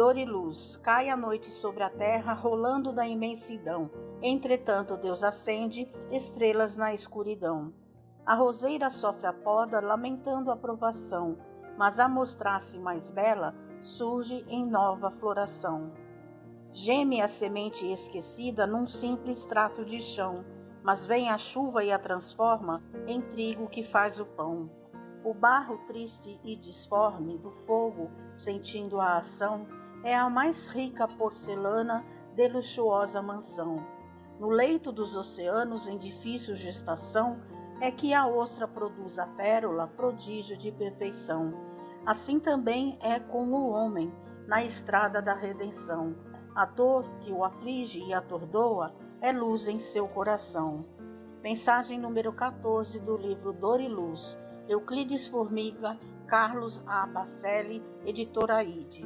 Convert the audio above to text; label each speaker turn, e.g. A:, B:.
A: Dor e luz, cai a noite sobre a terra, rolando da imensidão. Entretanto, Deus acende estrelas na escuridão. A roseira sofre a poda, lamentando a provação, mas a mostrar-se mais bela, surge em nova floração. Geme a semente esquecida num simples trato de chão, mas vem a chuva e a transforma em trigo que faz o pão. O barro triste e disforme do fogo, sentindo a ação, é a mais rica porcelana de luxuosa mansão. No leito dos oceanos, em difícil gestação, é que a ostra produz a pérola, prodígio de perfeição. Assim também é com o homem, na estrada da redenção. A dor que o aflige e atordoa é luz em seu coração. Mensagem número 14 do livro Dor e Luz, Euclides Formiga, Carlos A. Bacelli, editora ID.